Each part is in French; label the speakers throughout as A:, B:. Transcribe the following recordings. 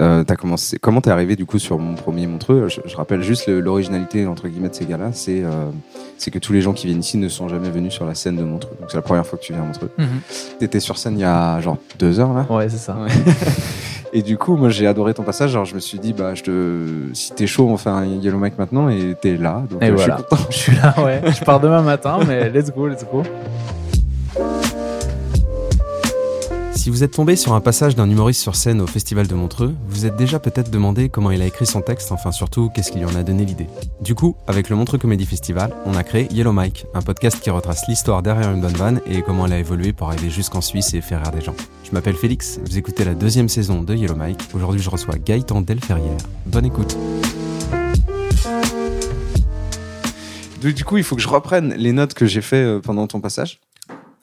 A: Euh, commencé, comment t'es arrivé du coup sur mon premier Montreux? Je, je rappelle juste l'originalité entre guillemets de ces gars-là, c'est euh, c'est que tous les gens qui viennent ici ne sont jamais venus sur la scène de Montreux. Donc c'est la première fois que tu viens à Montreux.
B: Mhm.
A: T'étais sur scène il y a genre deux heures là?
B: Ouais, c'est ça.
A: Ouais. Et du coup, moi j'ai adoré ton passage. Genre je me suis dit bah je te, si t'es chaud, on fait un Yellow Mic maintenant et t'es là. Donc
B: Et
A: euh,
B: voilà.
A: je suis content.
B: Je suis là, ouais. Je pars demain matin, mais let's go, let's go.
C: Si vous êtes tombé sur un passage d'un humoriste sur scène au Festival de Montreux, vous êtes déjà peut-être demandé comment il a écrit son texte, enfin surtout qu'est-ce qui lui en a donné l'idée. Du coup, avec le Montreux Comedy Festival, on a créé Yellow Mike, un podcast qui retrace l'histoire derrière une bonne vanne et comment elle a évolué pour arriver jusqu'en Suisse et faire rire des gens. Je m'appelle Félix, vous écoutez la deuxième saison de Yellow Mike. Aujourd'hui, je reçois Gaëtan Delferrière. Bonne écoute.
A: Du coup, il faut que je reprenne les notes que j'ai fait euh, pendant ton passage.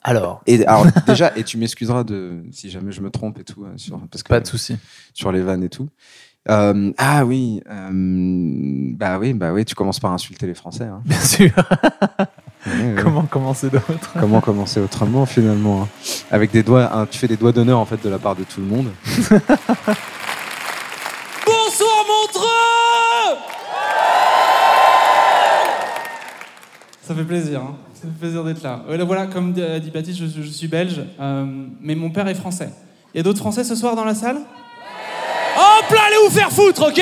B: Alors,
A: Et alors déjà, et tu m'excuseras de si jamais je me trompe et tout euh, sur parce que
B: pas de souci.
A: sur les vannes et tout. Euh, ah oui, euh, bah oui, bah oui, tu commences par insulter les Français. hein.
B: Bien sûr.
A: Ouais, ouais.
B: Comment commencer d'autre
A: Comment commencer autrement finalement hein. Avec des doigts, hein, tu fais des doigts d'honneur en fait de la part de tout le monde.
D: Ça fait plaisir, hein. ça fait plaisir d'être là. Voilà, comme dit Baptiste, je, je suis belge, euh, mais mon père est français. Il y a d'autres Français ce soir dans la salle? Hop là, allez vous faire foutre, ok?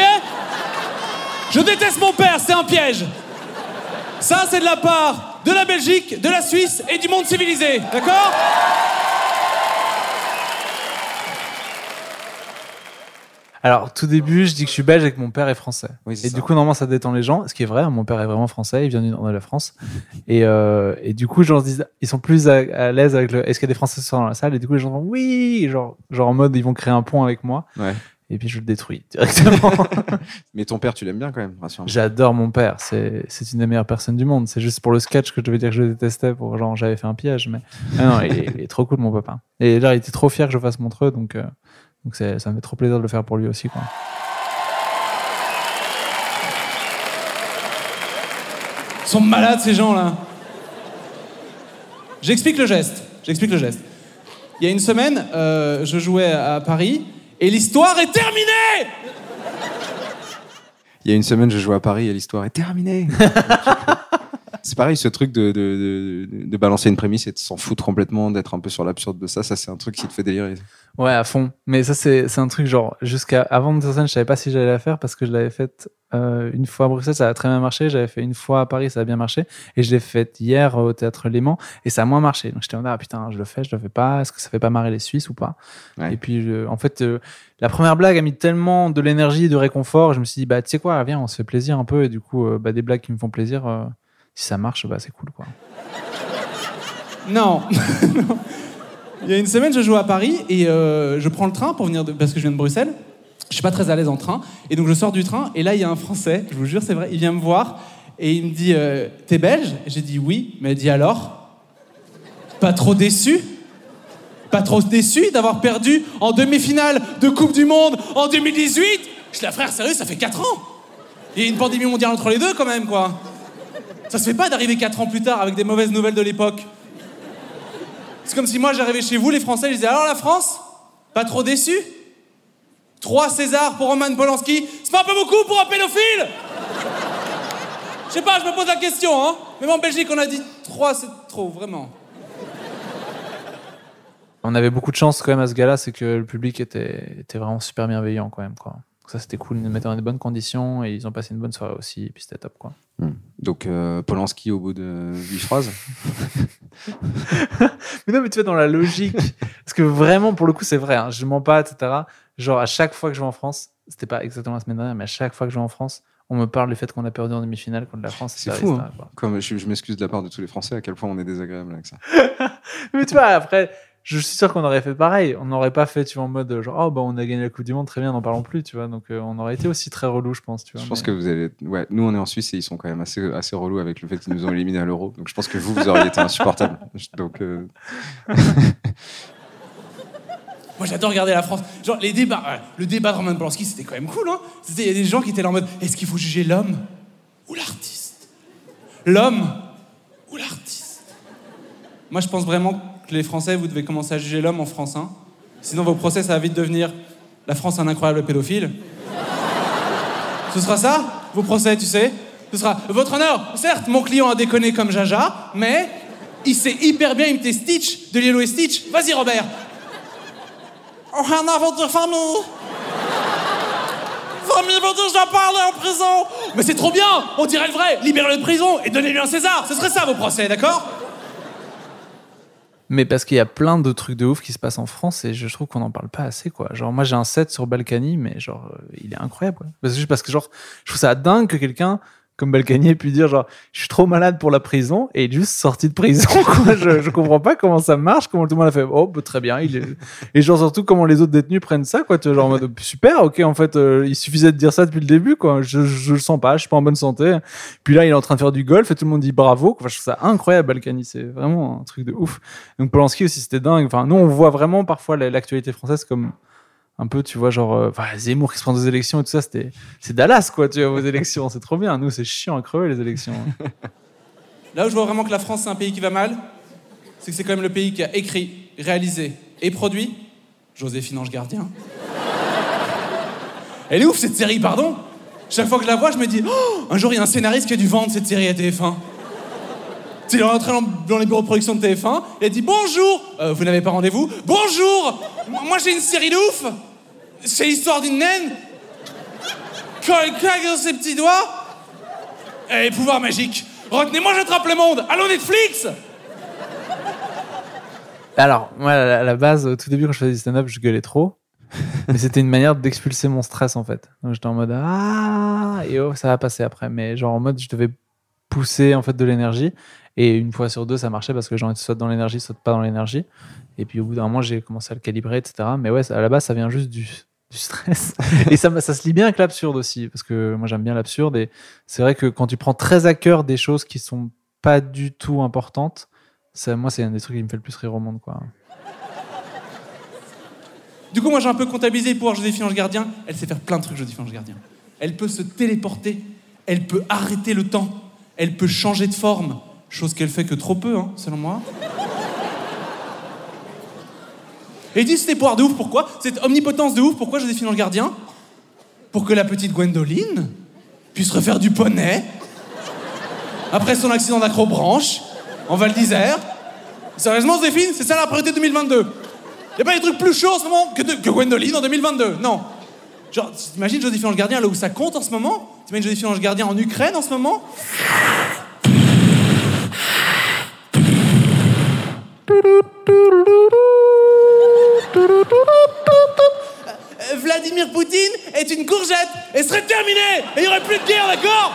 D: Je déteste mon père, c'est un piège. Ça, c'est de la part de la Belgique, de la Suisse et du monde civilisé, d'accord?
B: Alors, tout début, je dis que je suis belge et que mon père est français.
A: Oui,
B: et
A: ça.
B: du coup, normalement, ça détend les gens. Ce qui est vrai, hein, mon père est vraiment français, il vient du nord de la France. et, euh, et du coup, genre, ils disent- ils sont plus à, à l'aise avec le. Est-ce qu'il y a des Français dans la salle? Et du coup, les gens vont oui, genre, genre en mode, ils vont créer un pont avec moi.
A: Ouais.
B: Et puis, je le détruis directement.
A: Mais ton père, tu l'aimes bien quand même, rassure-moi.
B: J'adore mon père, c'est c'est une des meilleures personnes du monde. C'est juste pour le sketch que je devais dire que je le détestais, pour genre j'avais fait un piège. Mais Ah non, il est, il est trop cool, mon papa. Et là, il était trop fier que je fasse Montreux, donc, euh, donc c'est- ça me fait trop plaisir de le faire pour lui aussi. Quoi.
D: Ils sont malades ces gens-là. J'explique le geste. J'explique le geste. Il y a une semaine, euh, je jouais à Paris et l'histoire est terminée.
A: Il y a une semaine, je jouais à Paris et l'histoire est terminée. c'est pareil, ce truc de, de, de, de balancer une prémisse et de s'en foutre complètement, d'être un peu sur l'absurde de ça, ça c'est un truc qui te fait délirer.
B: Ouais, à fond. Mais ça, c'est un truc genre, jusqu'à avant de scène, je savais pas si j'allais la faire parce que je l'avais faite euh, une fois à Bruxelles, ça a très bien marché. J'avais fait une fois à Paris, ça a bien marché. Et je l'ai faite hier au théâtre Léman et ça a moins marché. Donc j'étais en mode, ah putain, je le fais, je le fais pas. Est-ce que ça fait pas marrer les Suisses ou pas?
A: Ouais.
B: Et puis, je- en fait, euh, la première blague a mis tellement de l'énergie et de réconfort. Je me suis dit, bah, tu sais quoi, viens, on se fait plaisir un peu. Et du coup, euh, bah, des blagues qui me font plaisir, euh, si ça marche, bah, c'est cool, quoi.
D: Non. Il y a une semaine, je joue à Paris et euh, je prends le train pour venir parce que je viens de Bruxelles. Je suis pas très à l'aise en train et donc je sors du train et là il y a un Français, je vous jure c'est vrai, il vient me voir et il me dit euh, t'es belge? J'ai dit oui, mais il dit alors? Pas trop déçu Pas trop déçu d'avoir perdu en demi-finale de Coupe du Monde en 2018 Je la frère sérieux, ça fait 4 ans. Il y a une pandémie mondiale entre les deux quand même quoi. Ça se fait pas d'arriver 4 ans plus tard avec des mauvaises nouvelles de l'époque. C'est comme si moi j'arrivais chez vous, les Français, je disais alors la France? Pas trop déçu? Trois Césars pour Roman Polanski, c'est pas un peu beaucoup pour un pédophile? Je sais pas, je me pose la question, hein. Même en Belgique, on a dit trois, c'est trop, vraiment.
B: On avait beaucoup de chance quand même à ce gars-là, c'est que le public était, était vraiment super bienveillant quand même, quoi. Donc ça, c'était cool, ils nous mettaient dans de bonnes conditions et ils ont passé une bonne soirée aussi, et puis c'était top, quoi.
A: Donc euh, Polanski au bout de 8 phrases.
B: Mais non, mais tu vois, dans la logique. Parce que vraiment, pour le coup, c'est vrai, hein, je mens pas, etc. Genre, à chaque fois que je vais en France, c'était pas exactement la semaine dernière, mais à chaque fois que je vais en France, on me parle du fait qu'on a perdu en demi-finale contre la France.
A: C'est fou, hein. Comme je, je m'excuse de la part de tous les Français à quel point on est désagréable avec ça.
B: Mais tu vois, après, je suis sûr qu'on aurait fait pareil. On n'aurait pas fait, tu vois, en mode genre, oh, bah, on a gagné la Coupe du Monde, très bien, n'en parlons plus, tu vois. Donc, euh, on aurait été aussi très relou, je pense, tu vois.
A: Je pense que vous allez. Ouais, nous, on est en Suisse et ils sont quand même assez, assez relous avec le fait qu'ils nous ont éliminés à l'euro. Donc, je pense que vous, vous auriez été insupportable. Donc, euh,
D: Moi, j'adore regarder la France. Genre, les débats, ouais, le débat de Roman Polanski, c'était quand même cool, hein. C'était- Il y a des gens qui étaient là en mode est-ce qu'il faut juger l'homme ou l'artiste? L'homme ou l'artiste? Moi, je pense vraiment que les Français, vous devez commencer à juger l'homme en France, hein. Sinon, vos procès, ça va vite devenir la France, un incroyable pédophile. Ce sera ça, vos procès, tu sais Ce sera Votre honneur, certes, mon client a déconné comme Jaja, mais il sait hyper bien imiter Stitch de Lilo et Stitch. Vas-y, Robert on a de famille. Famille je dois parler en prison. Mais c'est trop bien, on dirait le vrai. Libérez-le de prison et donnez-lui un César. Ce serait ça vos procès, d'accord?
B: Mais parce qu'il y a plein de trucs de ouf qui se passent en France et je trouve qu'on n'en parle pas assez, quoi. Genre, moi, j'ai un set sur Balkany, mais genre, euh, il est incroyable, quoi. Parce que, juste parce que, genre, je trouve ça dingue que quelqu'un comme Balkany ait pu dire, genre, je suis trop malade pour la prison et il est juste sorti de prison, quoi. Je, je comprends pas comment ça marche, comment tout le monde a fait, oh, bah, très bien, il est... Et genre, surtout, comment les autres détenus prennent ça, quoi. Tu vois, genre, en mode, super, ok, en fait, euh, il suffisait de dire ça depuis le début, quoi. Je, je, le sens pas, je suis pas en bonne santé. Puis là, il est en train de faire du golf et tout le monde dit bravo. Enfin, je trouve ça incroyable, Balkany. C'est vraiment un truc de ouf. Donc, Polanski aussi, c'était dingue. Enfin, nous, on voit vraiment parfois la- l'actualité française comme un peu, tu vois, genre, euh, Zemmour qui se prend des élections et tout ça, c'était, c'est Dallas, quoi, tu vois, vos élections. C'est trop bien. Nous, c'est chiant à crever, les élections.
D: Là où je vois vraiment que la France, c'est un pays qui va mal, c'est que c'est quand même le pays qui a écrit, réalisé et produit Joséphine Ange Gardien. Elle est ouf cette série, pardon Chaque fois que je la vois, je me dis Oh, un jour il y a un scénariste qui a dû vendre cette série à TF1. Il est rentré dans, les bureaux de production de TF1, il a dit Bonjour Euh, Vous n'avez pas rendez-vous Bonjour Moi j'ai une série de ouf C'est l'histoire d'une naine quand elle claque dans ses petits doigts et pouvoir magique. Retenez-moi, j'attrape le monde. Allô Netflix
B: Alors, moi, à la- à la base, au tout début, quand je faisais du stand-up, je gueulais trop. Mais c'était une manière d'expulser mon stress, en fait. Donc, j'étais en mode Ah Et oh, ça va passer après. Mais genre, en mode, je devais pousser, en fait, de l'énergie. Et une fois sur deux, ça marchait parce que les gens sautent dans l'énergie, sautent pas dans l'énergie. Et puis, au bout d'un moment, j'ai commencé à le calibrer, etc. Mais ouais, à la base, ça vient juste du, du stress. et ça, ça se lie bien avec l'absurde aussi. Parce que moi, j'aime bien l'absurde. Et c'est vrai que quand tu prends très à cœur des choses qui sont pas du tout importantes, ça, moi, c'est un des trucs qui me fait le plus rire au monde, quoi.
D: Du coup, moi j'ai un peu comptabilisé les pouvoirs Joséphine Ange Gardien. Elle sait faire plein de trucs, Joséphine Ange Gardien. Elle peut se téléporter, elle peut arrêter le temps, elle peut changer de forme, chose qu'elle fait que trop peu, hein, selon moi. Et ils disent c'est des pouvoirs de ouf, pourquoi? Cette omnipotence de ouf, pourquoi Joséphine Ange Gardien? Pour que la petite Gwendoline puisse refaire du poney après son accident d'acrobranche en Val d'Isère. Sérieusement, Joséphine, c'est ça la priorité 2022. Y a pas des trucs plus chauds en ce moment que, de- Gwendoline en 2022, non. Genre, t'imagines Joséphine Ange Gardien là où ça compte en ce moment? T'imagines Joséphine Ange Gardien en Ukraine en ce moment? Vladimir Poutine est une courgette et serait terminé. Et il n'y aurait plus de guerre, d'accord?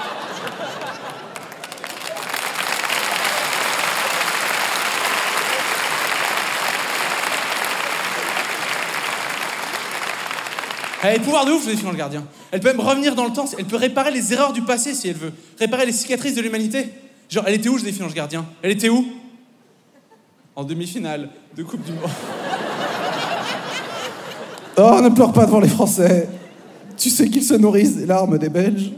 D: Elle a des pouvoirs de ouf, Joséphine Ange Gardien. Elle peut même revenir dans le temps, elle peut réparer les erreurs du passé si elle veut, réparer les cicatrices de l'humanité. Genre, elle était où, Joséphine Ange Gardien? Elle était où? En demi-finale de Coupe du Monde. Oh, ne pleure pas devant les Français. Tu sais qu'ils se nourrissent des larmes des Belges.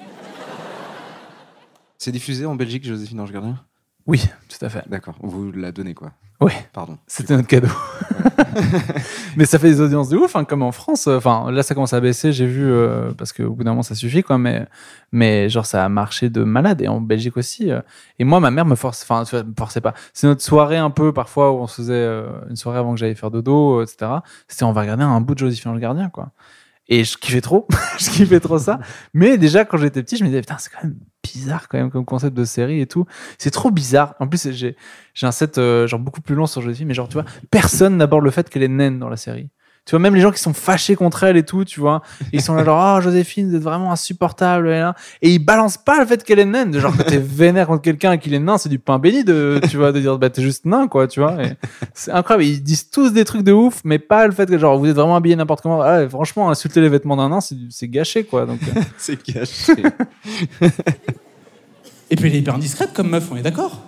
A: c'est diffusé en Belgique, Joséphine Ange Gardien?
B: Oui, tout à fait.
A: D'accord, vous la donnez quoi
B: Oui.
A: Pardon.
B: C'était notre cadeau. mais ça fait des audiences de ouf, hein, comme en France. Enfin, là, ça commence à baisser, j'ai vu, euh, parce qu'au bout d'un moment, ça suffit, quoi. Mais, mais genre, ça a marché de malade. Et en Belgique aussi. euh. Et moi, ma mère me force, enfin, me forçait pas. C'est notre soirée un peu, parfois, où on se faisait euh, une soirée avant que j'aille faire dodo, etc. C'était, on va regarder un bout de Joséphine Ange Gardien, quoi. Et je kiffais trop. je kiffais trop ça. Mais déjà, quand j'étais petit, je me disais, putain, c'est quand même bizarre, quand même, comme concept de série et tout. C'est trop bizarre. En plus, j'ai, un set euh, genre beaucoup plus long sur Joséphine, mais genre tu vois, personne n'aborde le fait qu'elle est naine dans la série. Tu vois, même les gens qui sont fâchés contre elle et tout, tu vois, ils sont là genre, oh Joséphine, vous êtes vraiment insupportable. Et, là. et ils balancent pas le fait qu'elle est naine. Genre, quand t'es vénère contre quelqu'un et qu'il est nain, c'est du pain béni de, tu vois, de dire, bah t'es juste nain, quoi, tu vois. C'est incroyable. Ils disent tous des trucs de ouf, mais pas le fait que, genre, vous êtes vraiment habillé n'importe comment. Ah, franchement, insulter les vêtements d'un nain, c'est c'est gâché, quoi. Donc, euh,
A: C'est caché.
D: Et puis elle est hyper indiscrète comme meuf, on est d'accord?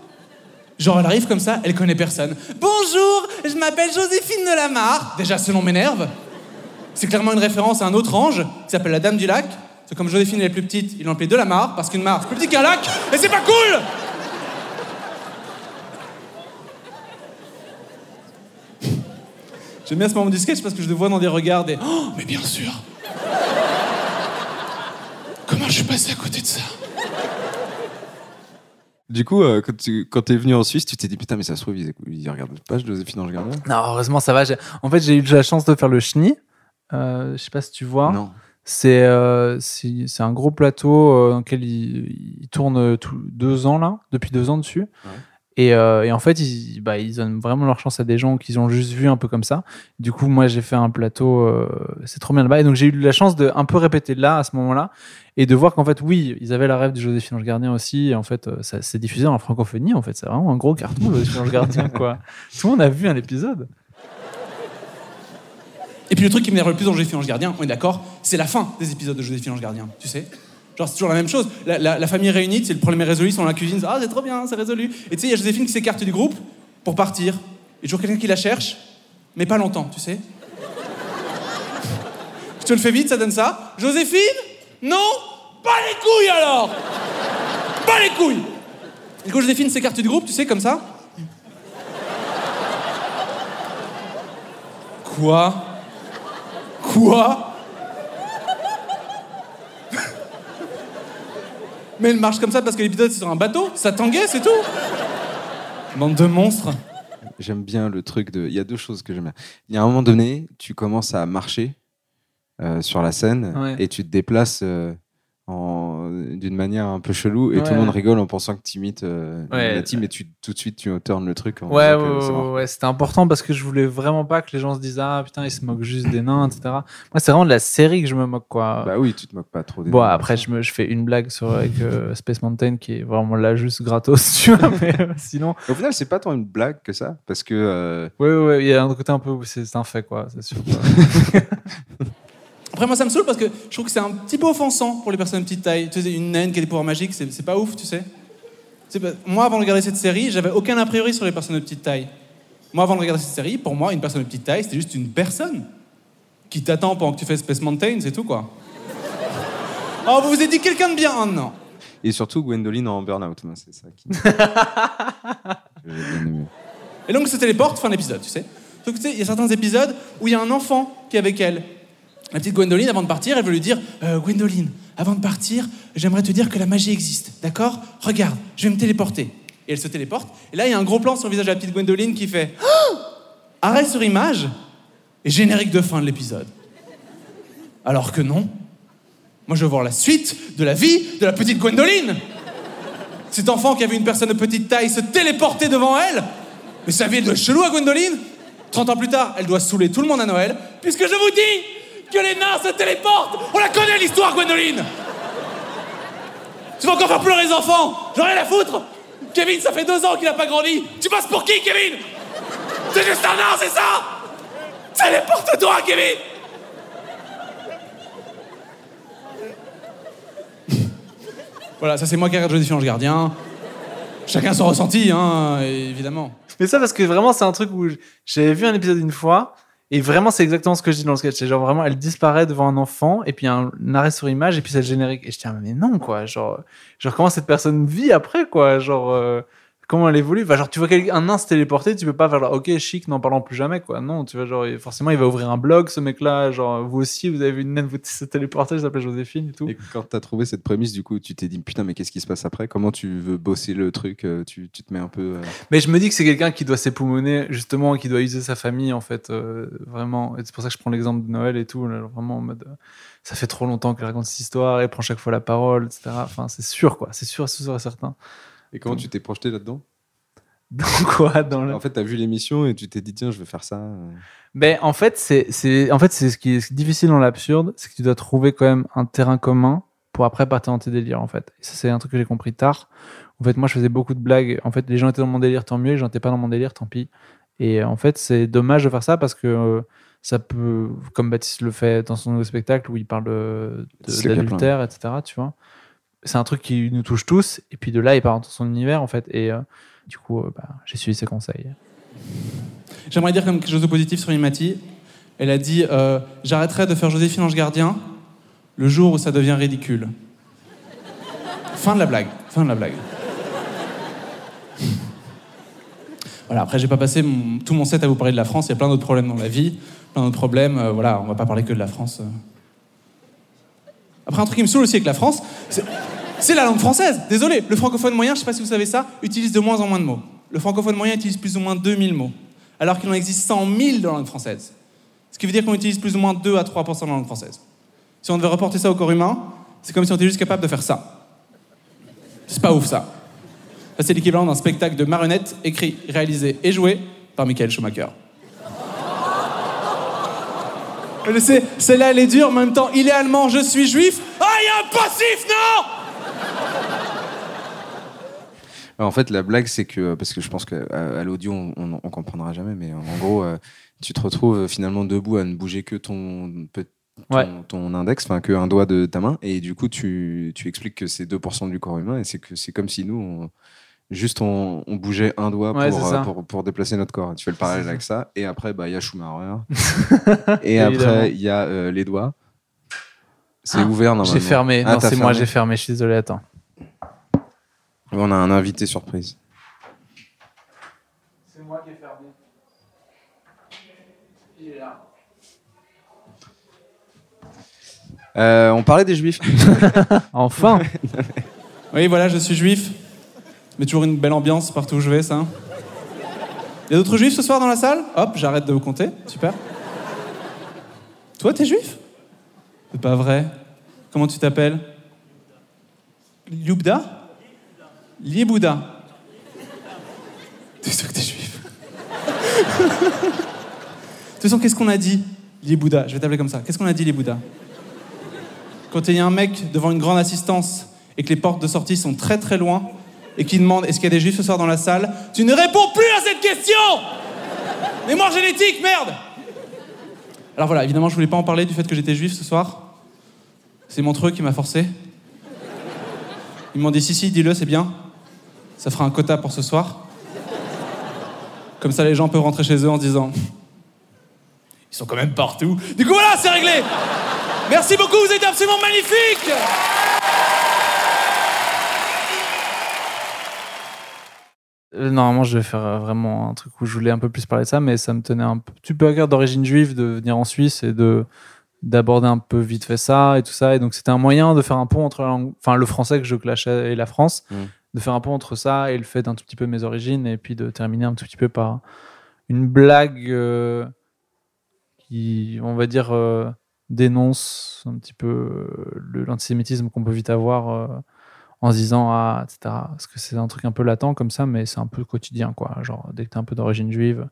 D: Genre elle arrive comme ça, elle connaît personne. Bonjour, je m'appelle Joséphine de Lamarre. Déjà ce nom m'énerve. C'est clairement une référence à un autre ange qui s'appelle la Dame du Lac. C'est comme Joséphine elle est plus petite, ils l'ont appelée de la mare parce qu'une mare c'est plus petit qu'un lac et c'est pas cool J'aime bien ce moment du sketch parce que je le vois dans des regards des Oh, mais bien sûr Comment je suis passé à côté de ça?
A: Du coup, euh, quand tu quand t'es venu en Suisse, tu t'es dit putain, mais ça se trouve, ils, ils regardent pas Joséphine Ange Gardien
B: non, heureusement, ça va. En fait, j'ai eu la chance de faire le chenille. Euh, je sais pas si tu vois.
A: Non.
B: C'est euh, c'est un gros plateau euh, dans lequel ils, ils tournent tout, deux ans là, depuis deux ans dessus.
A: Ouais.
B: Et, euh, et en fait, ils, bah, ils donnent vraiment leur chance à des gens qu'ils ont juste vu un peu comme ça. Du coup, moi, j'ai fait un plateau, euh, c'est trop bien là-bas. Et donc, j'ai eu la chance de un peu répéter là, à ce moment-là, et de voir qu'en fait, oui, ils avaient la rêve de Joséphine Ange Gardien aussi. Et en fait, euh, ça s'est diffusé en francophonie. En fait, c'est vraiment un gros carton, Joséphine Ange Gardien, quoi. Tout le monde a vu un épisode.
D: Et puis le truc qui m'énerve le plus dans Joséphine Ange Gardien, on est d'accord, c'est la fin des épisodes de Joséphine Ange Gardien, tu sais Genre c'est toujours la même chose. La, la- la famille réunie, c'est le problème est résolu, ils sont dans la cuisine, ah c'est trop bien, c'est résolu. Et tu sais, il y a Joséphine qui s'écarte du groupe pour partir. Il y a toujours quelqu'un qui la cherche, mais pas longtemps, tu sais Je te le fais vite, ça donne ça. Joséphine? Non? Pas les couilles alors Pas les couilles Et quand Joséphine s'écarte du groupe, tu sais, comme ça Quoi? Quoi? Mais elle marche comme ça parce que l'épisode c'est sur un bateau, ça tanguait, c'est tout. Bande de monstres.
A: J'aime bien le truc de. Il y a deux choses que j'aime bien. Il y a un moment donné, tu commences à marcher euh, sur la scène
B: Ouais.
A: et tu te déplaces euh, en... d'une manière un peu chelou et tout le monde rigole en pensant que tu imites euh,
B: Ouais.
A: la team et tu, tout de suite tu turnes le truc. En
B: Ouais, ouais, c'était important parce que je voulais vraiment pas que les gens se disent ah putain ils se moquent juste des nains etc. Moi c'est vraiment de la série que je me moque quoi.
A: Bah oui, tu te moques pas trop des
B: bon
A: noms,
B: après je me je fais une blague sur avec euh, Space Mountain qui est vraiment là juste gratos tu vois mais euh, sinon
A: Au final, c'est pas tant une blague que ça parce que. euh,
B: ouais ouais il y a un côté un peu c'est c'est un fait quoi c'est sûr. quoi.
D: Après, moi, ça me saoule parce que je trouve que c'est un petit peu offensant pour les personnes de petite taille. Tu sais, une naine qui a des pouvoirs magiques, c'est pas ouf, tu sais. Pas- Moi, avant de regarder cette série, j'avais aucun a priori sur les personnes de petite taille. Moi, avant de regarder cette série, pour moi, une personne de petite taille, c'était juste une personne qui t'attend pendant que tu fais Space Mountain, c'est tout, quoi. Oh, vous vous êtes dit quelqu'un de bien Oh non.
A: Et surtout Gwendoline en burn-out. C'est ça qui.
D: Et donc, se téléporte, fin d'épisode, tu sais. Donc, tu sais, il y a certains épisodes où il y a un enfant qui est avec elle. La petite Gwendoline, avant de partir, elle veut lui dire Euh, Gwendoline, avant de partir, j'aimerais te dire que la magie existe, d'accord? Regarde, je vais me téléporter. Et elle se téléporte. Et là, il y a un gros plan sur le visage de la petite Gwendoline qui fait Oh Arrêt sur image et générique de fin de l'épisode. Alors que non. Moi, je veux voir la suite de la vie de la petite Gwendoline. Cet enfant qui avait une personne de petite taille se téléporter devant elle. Mais sa vie, être chelou à Gwendoline. 30 ans plus tard, elle doit saouler tout le monde à Noël, puisque je vous dis que les nains se téléportent. On la connaît l'histoire, Gwendoline. Tu vas encore faire pleurer les enfants. J'en ai rien à foutre. Kevin, ça fait deux ans qu'il n'a pas grandi. Tu passes pour qui, Kevin? C'est juste un nain, c'est ça? Téléporte-toi, Kevin Voilà, ça c'est moi qui regarde Joséphine Ange Gardien. Chacun son ressenti, hein, évidemment.
B: Mais ça parce que vraiment c'est un truc où j'avais vu un épisode une fois et vraiment c'est exactement ce que je dis dans le sketch. C'est genre vraiment elle disparaît devant un enfant et puis un, arrêt sur image et puis c'est le générique. Et je tiens mais non quoi. Genre genre comment cette personne vit après quoi. Genre euh, comment elle évolue enfin, genre tu vois un nain se téléporter tu peux pas faire genre, ok chic n'en parlons plus jamais quoi non tu vois genre forcément il va ouvrir un blog ce mec là genre vous aussi vous avez vu une naine vous se téléporter je s'appelle Joséphine et tout
A: Et quand tu as trouvé cette prémisse, du coup, tu t'es dit putain, mais qu'est-ce qui se passe après? Comment tu veux bosser le truc euh, tu, tu te mets un peu. euh,
B: Mais je me dis que c'est quelqu'un qui doit s'époumoner, justement, qui doit user sa famille, en fait, euh, vraiment. Et c'est pour ça que je prends l'exemple de Noël et tout, là, vraiment en mode. euh, ça fait trop longtemps qu'elle raconte cette histoire, elle prend chaque fois la parole, etc. Enfin, c'est sûr, quoi. C'est sûr, c'est sûr et certain.
A: Et comment tu t'es projeté là-dedans?
B: Dans quoi? Dans le...
A: En fait, t'as vu l'émission et tu t'es dit tiens, je vais faire ça.
B: Ben, en fait, c'est, c'est, en fait, c'est ce qui est difficile dans l'absurde, c'est que tu dois trouver quand même un terrain commun pour après partir dans tes délires, en fait. Et ça, c'est un truc que j'ai compris tard. En fait, moi, je faisais beaucoup de blagues. En fait, les gens étaient dans mon délire, tant mieux. Les gens n'étaient pas dans mon délire, tant pis. Et en fait, c'est dommage de faire ça parce que euh, ça peut, comme Baptiste le fait dans son nouveau spectacle où il parle d'adultère, etc., tu vois. C'est un truc qui nous touche tous. Et puis de là, il part dans son univers, en fait. Et euh, du coup, euh, bah, j'ai suivi ses conseils.
D: J'aimerais dire comme quelque chose de positif sur Imati. Elle a dit euh, J'arrêterai de faire Joséphine Ange Gardien le jour où ça devient ridicule. fin de la blague. Fin de la blague. Voilà, après, j'ai pas passé tout mon set à vous parler de la France. Il y a plein d'autres problèmes dans la vie, plein d'autres problèmes. voilà, on va pas parler que de la France. Après, un truc qui me saoule aussi avec la France, c'est- la langue française. Désolé, le francophone moyen, je sais pas si vous savez ça, utilise de moins en moins de mots. Le francophone moyen utilise plus ou moins 2000 mots, alors qu'il en existe 100 000 dans la langue française. Ce qui veut dire qu'on utilise plus ou moins 2 à 3 de la langue française. Si on devait reporter ça au corps humain, c'est comme si on était juste capable de faire ça. C'est pas ouf. Ça, c'est l'équivalent d'un spectacle de marionnettes écrit, réalisé et joué par Michael Schumacher. Je sais, celle-là, elle est dure, en même temps, il est allemand, je suis juif. Ah, il y a un passif, non?
A: En fait, la blague, c'est que, parce que je pense qu'à à, l'audio, on, on, on comprendra jamais, mais en gros, euh, tu te retrouves euh, finalement debout à ne bouger que ton, ton,
B: Ouais.
A: ton index, enfin, qu'un doigt de ta main, et du coup, tu, tu expliques que c'est 2% du corps humain, et c'est que c'est comme si nous, on- juste on, on bougeait un doigt
B: Ouais,
A: pour, euh, pour, pour déplacer notre corps. Tu fais le parallèle avec ça, et après, bah, il y a Schumacher, et après, il y a euh, les doigts. C'est
B: Ah,
A: ouvert normalement.
B: J'ai fermé.
A: Ah,
B: non, c'est moi, j'ai fermé. Je suis désolé, attends.
A: On a un invité surprise.
B: C'est moi qui ai fermé. Il est là.
A: Euh, on parlait des juifs.
B: Enfin
D: Oui, voilà, je suis juif. Mais toujours une belle ambiance partout où je vais, ça. Il y a d'autres juifs ce soir dans la salle? Hop, j'arrête de vous compter. Super. Toi, t'es juif? C'est pas vrai. Comment tu t'appelles? Liubda? Liebouda. T'es sûr que t'es juif? De toute façon, qu'est-ce qu'on a dit Liebouda, je vais t'appeler comme ça. Qu'est-ce qu'on a dit Liebouda? Quand il y a un mec devant une grande assistance et que les portes de sortie sont très très loin et qui demande est-ce qu'il y a des juifs ce soir dans la salle, tu ne réponds plus à cette question Mémoire génétique, merde Alors voilà, évidemment, je voulais pas en parler du fait que j'étais juif ce soir. C'est Montreux qui m'a forcé. Ils m'ont dit si, si, dis-le, c'est bien. Ça fera un quota pour ce soir. Comme ça, les gens peuvent rentrer chez eux en se disant Ils sont quand même partout. Du coup, voilà, c'est réglé Merci beaucoup, vous êtes absolument magnifiques
B: Normalement, je vais faire euh, vraiment un truc où je voulais un peu plus parler de ça, mais ça me tenait un petit peu à cœur d'origine juive de venir en Suisse et de d'aborder un peu vite fait ça et tout ça. Et donc, c'était un moyen de faire un pont entre la langue, enfin, le français que je clashais et la France,
A: Mm.
B: de faire un pont entre ça et le fait d'un tout petit peu mes origines et puis de terminer un tout petit peu par une blague euh, qui, on va dire, euh, dénonce un petit peu euh, l'antisémitisme qu'on peut vite avoir euh, en se disant ah etc parce que c'est un truc un peu latent comme ça mais c'est un peu quotidien quoi. Genre dès que t'es un peu d'origine juive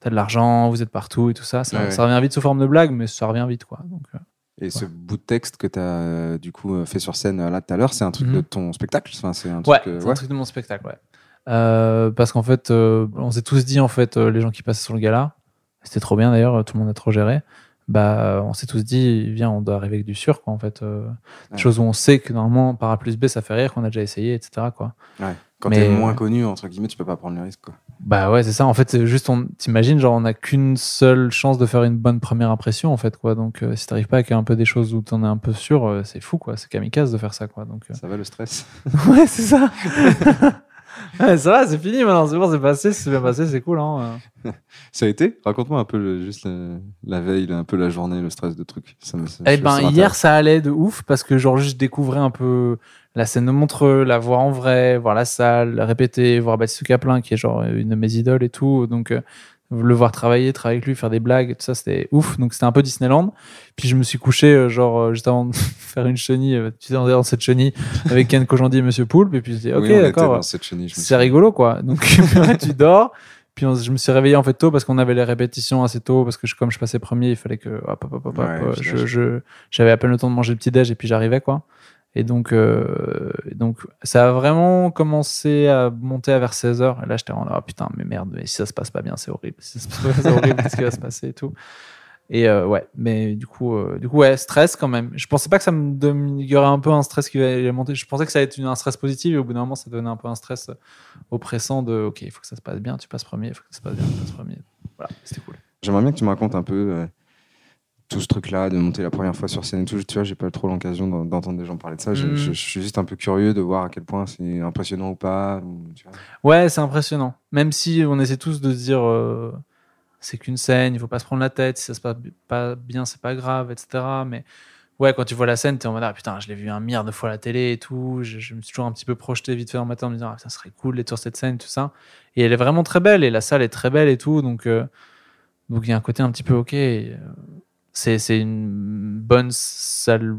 B: t'as de l'argent vous êtes partout et tout ça. Ça,
A: Ouais, ouais.
B: ça revient vite sous forme de blague mais ça revient vite quoi. Donc euh,
A: Et ce bout de texte que tu as du coup euh, fait sur scène euh, là tout à l'heure, c'est un truc
B: Mhm.
A: de ton spectacle? Enfin, c'est un
B: ouais
A: truc, euh,
B: c'est
A: ouais.
B: un truc de mon spectacle ouais. Euh, parce qu'en fait euh, on s'est tous dit en fait euh, les gens qui passaient sur le gala c'était trop bien d'ailleurs tout le monde a trop géré bah euh, on s'est tous dit viens on doit arriver avec du sûr quoi en fait euh, des choses où on sait que normalement par A plus B ça fait rire qu'on a déjà essayé etc quoi
A: Ouais. Quand
B: Mais-
A: t'es moins connu, entre guillemets, tu peux pas prendre le risque. Quoi.
B: Bah ouais, c'est ça. En fait, c'est juste, on t'imagines, genre, on n'a qu'une seule chance de faire une bonne première impression, en fait, quoi. Donc, euh, si t'arrives pas avec un peu des choses où t'en es un peu sûr, euh, c'est fou, quoi. C'est kamikaze de faire ça, quoi. Donc, euh,
A: Ça va le stress?
B: Ouais, c'est ça. ouais, ça va, c'est fini maintenant. C'est bon, c'est passé, c'est bien passé, c'est cool, hein.
A: Ça a été? Raconte-moi un peu le- juste le- la veille, un peu la journée, le stress de truc. Ça me- ça-
B: Eh ben, hier, ça allait de ouf parce que, genre, je découvrais un peu la scène de Montreux, la voir en vrai, voir la salle, la répéter, voir Baptiste Caplin, qui est genre une de mes idoles et tout. Donc, euh, le voir travailler, travailler avec lui, faire des blagues, tout ça, c'était ouf. Donc c'était un peu Disneyland. Puis je me suis couché, euh, genre, euh, juste avant de faire une chenille, euh, tu sais, dans cette chenille avec Ken Kojandi et Monsieur Poulpe. Et puis je dis, ok,
A: Oui,
B: d'accord, c'est rigolo, quoi. Donc tu dors. Puis on- je me suis réveillé en fait tôt parce qu'on avait les répétitions assez tôt parce que je- comme je passais premier, il fallait que hop, hop, hop,
A: Ouais,
B: je- j'avais à peine le temps de manger le petit déj et puis j'arrivais quoi. Et donc, euh, donc ça a vraiment commencé à monter à vers 16h. Et là, j'étais en oh putain, mais merde, mais si ça se passe pas bien, c'est horrible. Si ça se passe pas c'est horrible, qu'est-ce qui va se passer et tout. Et euh, ouais, mais du coup, euh, du coup, ouais, stress quand même. Je pensais pas que ça me aurait un peu un stress qui va monter. Je pensais que ça allait être un stress positif et au bout d'un moment, ça devenait un peu un stress oppressant de ok, il faut que ça se passe bien, tu passes premier, il faut que ça se passe bien, tu passes premier. Voilà, c'était cool.
A: J'aimerais bien que tu me racontes un peu tout ce truc-là, de monter la première fois sur scène et tout. Tu vois, j'ai pas trop l'occasion d'en- d'entendre des gens parler de ça. Je,
B: Mhm.
A: je- je suis juste un peu curieux de voir à quel point c'est impressionnant ou pas. tu vois.
B: Ouais, c'est impressionnant. Même si on essaie tous de se dire euh, c'est qu'une scène, il faut pas se prendre la tête, si ça se passe pas bien, c'est pas grave, etc. Mais ouais, quand tu vois la scène, t'es en mode ah putain, je l'ai vu un milliard de fois à la télé et tout. Je, je me suis toujours un petit peu projeté vite fait dans ma tête en me disant ah, ça serait cool d'être sur cette scène, tout ça. Et elle est vraiment très belle et la salle est très belle et tout. Donc euh, donc il y a un côté un petit peu ok. euh, c'est c'est une bonne salle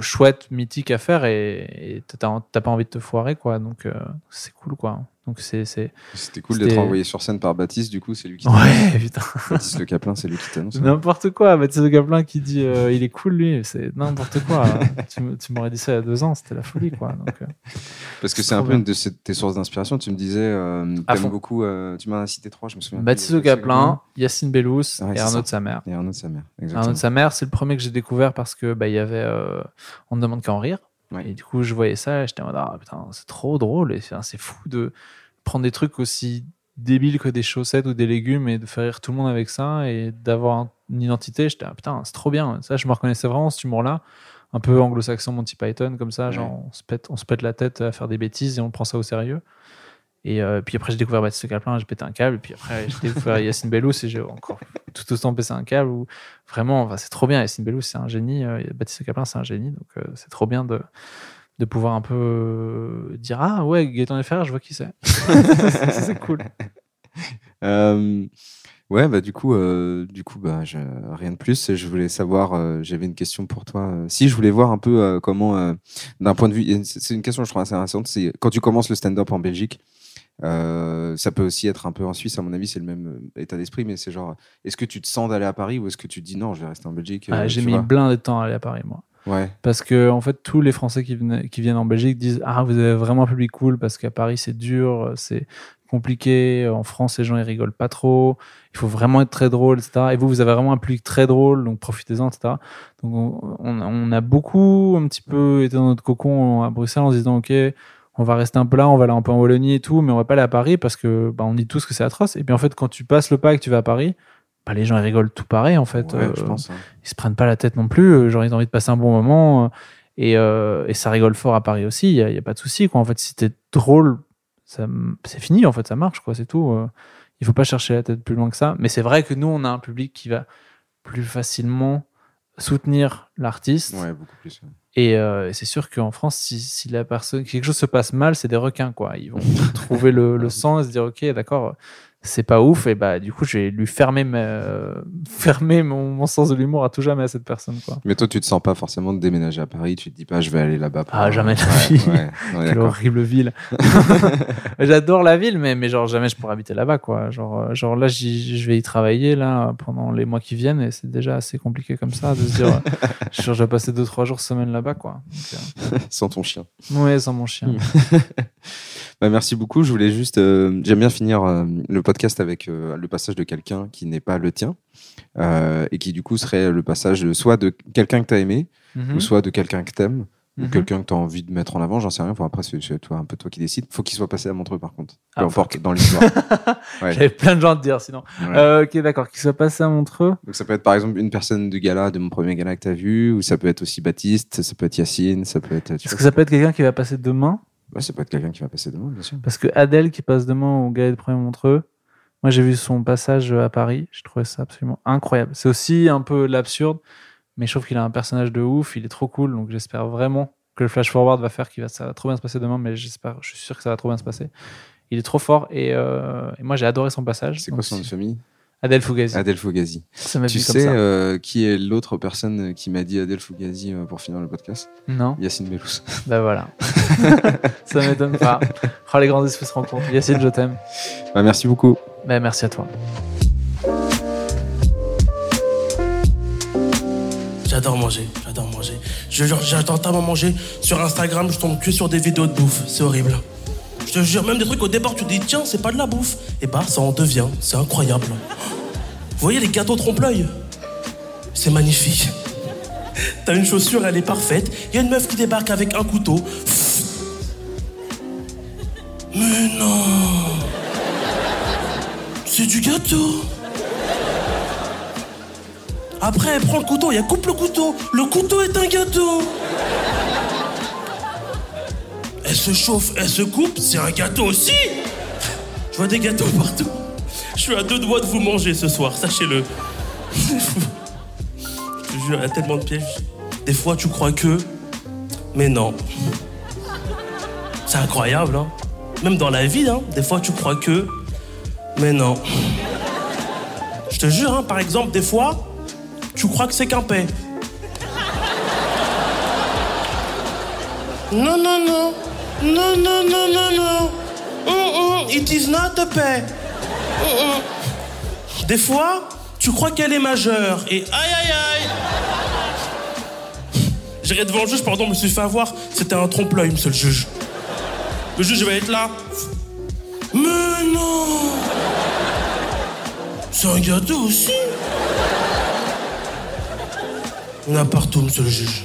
B: chouette mythique à faire et t'as t'as pas envie de te foirer quoi. Donc euh, c'est cool quoi donc c'est
A: C'était cool d'être envoyé sur scène par Baptiste, du coup, c'est lui qui
B: ouais putain
A: Baptiste Le Caplin, c'est lui qui t'annonce.
B: n'importe quoi Baptiste Le Gaplin qui dit euh, il est cool lui c'est n'importe quoi tu, m'aurais dit ça il y a deux ans c'était la folie quoi donc euh,
A: Parce que
B: C'est
A: un peu
B: bien.
A: une de ces- tes sources d'inspiration. Tu me disais, euh, t'aimes beaucoup, tu m'as cité trois, je me souviens.
B: Baptiste Le Gaplin Yacine Bellous
A: Ouais,
B: et Arnaud de sa mère
A: Et Arnaud de sa mère.
B: Arnaud
A: Exactement.
B: de sa mère c'est le premier que j'ai découvert parce que bah il y avait on ne demande qu'à en rire
A: Ouais.
B: Et du coup, je voyais ça et j'étais en mode, ah putain, c'est trop drôle. Et c'est c'est fou de prendre des trucs aussi débiles que des chaussettes ou des légumes et de faire rire tout le monde avec ça et d'avoir un- une identité. J'étais, ah putain, c'est trop bien. Ça, je me reconnaissais vraiment, ce humour-là. Un peu anglo-saxon, Monty Python, comme ça.
A: Ouais.
B: Genre, on se, pète, on se pète la tête à faire des bêtises et on prend ça au sérieux. Et euh, puis après, j'ai découvert Baptiste Caplin, j'ai pété un câble. Et puis après, j'ai découvert Yacine Bellous et j'ai encore tout autant pété un câble. Où vraiment, enfin, c'est trop bien. Yacine Bellous, c'est un génie. euh, Baptiste Caplin, c'est un génie. Donc, euh, c'est trop bien de, de pouvoir un peu euh, dire Ah ouais, Gaëtan FR, je vois qui c'est. c'est cool.
A: Euh, ouais, bah du coup, euh, du coup, bah je- rien de plus. Je voulais savoir, euh, j'avais une question pour toi. Si je voulais voir un peu comment, d'un point de vue, c'est c'est une question que je trouve assez intéressante. C'est quand tu commences le stand-up en Belgique. Euh, ça peut aussi être un peu en Suisse, à mon avis, c'est le même euh, état d'esprit, mais c'est genre, est-ce que tu te sens d'aller à Paris ou est-ce que tu te dis non, je vais rester en Belgique
B: Ah,
A: euh,
B: j'ai
A: tu
B: mis plein de temps à aller à Paris, moi.
A: Ouais,
B: Parce que en fait, tous les Français qui, venaient- qui viennent en Belgique disent Ah, vous avez vraiment un public cool parce qu'à Paris, c'est dur, c'est compliqué. En France, les gens, ils rigolent pas trop. Il faut vraiment être très drôle, etc. Et vous, vous avez vraiment un public très drôle, donc profitez-en, etc. Donc, on, on- on a beaucoup, un petit peu, été dans notre cocon à Bruxelles en se disant Ok, on va rester un peu là, on va aller un peu en Wallonie et tout, mais on va pas aller à Paris parce que bah, on dit tous que c'est atroce. Et puis en fait, quand tu passes le pas et que tu vas à Paris, bah, les gens ils rigolent tout pareil en fait.
A: ouais,
B: Euh,
A: je pense. hein.
B: ils se prennent pas la tête non plus. euh, Genre, ils ont envie de passer un bon moment. euh, Et, euh, et ça rigole fort à Paris aussi. Il n'y a, il y a pas de souci. Quoi. En fait, si t'es drôle, c'est fini. En fait, ça marche. quoi C'est tout. Il faut pas chercher la tête plus loin que ça. Mais c'est vrai que nous, on a un public qui va plus facilement soutenir l'artiste.
A: Ouais, beaucoup plus.
B: Euh, et c'est sûr qu'en France, si, quelque chose se passe mal, c'est des requins, quoi. Ils vont trouver le, le sang et se dire, ok, d'accord, c'est pas ouf. Et bah, du coup, je vais lui fermer, ma- fermer mon, mon sens de l'humour à tout jamais à cette personne, quoi.
A: Mais toi, tu te sens pas forcément de déménager à Paris. Tu te dis pas, je vais aller là-bas. pour-
B: Ah, jamais la
A: Ouais,
B: vie.
A: ouais, ouais,
B: Quelle horrible ville. J'adore la ville, mais, mais genre jamais je pourrais habiter là-bas, quoi. Genre, euh, genre là, je vais y travailler là pendant les mois qui viennent et c'est déjà assez compliqué comme ça de se dire, euh, je vais passer deux trois jours semaine là-bas, quoi. Donc,
A: Sans ton chien.
B: euh, ouais, sans mon chien.
A: Bah, merci beaucoup. Je voulais juste. euh, J'aime bien finir euh, le podcast avec euh, le passage de quelqu'un qui n'est pas le tien et qui, du coup, serait le passage soit de quelqu'un que tu as aimé
B: Mhm.
A: ou soit de quelqu'un que tu aimes ou
B: Mhm.
A: quelqu'un que tu as envie de mettre en avant. J'en sais rien. Enfin, après, c'est toi, un peu toi qui décide. faut qu'il soit passé à Montreux, par contre. Peu
B: Ah,
A: dans l'histoire. Ouais.
B: J'avais plein de gens à te dire sinon.
A: Ouais.
B: Ok, d'accord. Qu'il soit passé à Montreux.
A: Donc, ça peut être par exemple une personne du gala, de mon premier gala que tu as vu, ou ça peut être aussi Baptiste, ça peut être Yacine, ça peut être.
B: Est-ce que ça peut être quelqu'un qui va passer demain
A: Ouais, ça peut être quelqu'un qui va passer demain, bien sûr.
B: Parce que Adèle qui passe demain au Gala de Premier Montreux, moi j'ai vu son passage à Paris, je trouvais ça absolument incroyable. C'est aussi un peu l'absurde, mais je trouve qu'il a un personnage de ouf, il est trop cool, donc j'espère vraiment que le flash forward va faire qu'il va ça va trop bien se passer demain, mais j'espère, je suis sûr que ça va trop bien se passer. Il est trop fort et, euh, et moi j'ai adoré son passage.
A: C'est quoi son famille?
B: Adèle Fugazi.
A: Adèle.
B: Ça m'a
A: Tu
B: comme
A: sais
B: ça.
A: euh, qui est l'autre personne qui m'a dit Adèle Fugazi euh, pour finir le podcast?
B: Non
A: Yacine Bellous.
B: Bah voilà. ça m'étonne pas. Oh, les grands esprits se rencontrent. Yacine, je t'aime.
A: Bah, merci beaucoup.
B: Bah, merci à toi.
E: J'adore manger, j'adore manger. Je jure, j'adore tellement manger. Sur Instagram, je tombe que sur des vidéos de bouffe. C'est horrible. Je te jure, même des trucs au départ, tu te dis, tiens, c'est pas de la bouffe. Et bah, ça en devient. C'est incroyable. Vous voyez les gâteaux trompe-l'œil? C'est magnifique. T'as une chaussure, elle est parfaite. Il y a une meuf qui débarque avec un couteau. Mais non C'est du gâteau après, elle prend le couteau et elle coupe le couteau. Le couteau est un gâteau. Elle se chauffe, elle se coupe, c'est un gâteau aussi. Je vois des gâteaux partout. Je suis à deux doigts de vous manger ce soir, sachez-le. Je te jure, il y a tellement de pièges. Des fois, tu crois que. Mais non. C'est incroyable, hein. Même dans la vie, hein. Des fois, tu crois que. Mais non. Je te jure, hein, par exemple, des fois, tu crois que c'est qu'un paix. Non, non, non. Non, non, non, non, non. Hum, hum, It is not a paix. Hum, hum. Des fois, tu crois qu'elle est majeure et aïe, aïe, aïe. J'irai devant le juge, pardon, me suis fait avoir. C'était un trompe-l'œil, monsieur le juge. Le juge va être là. Mais non C'est un gâteau aussi en a partout, monsieur le juge.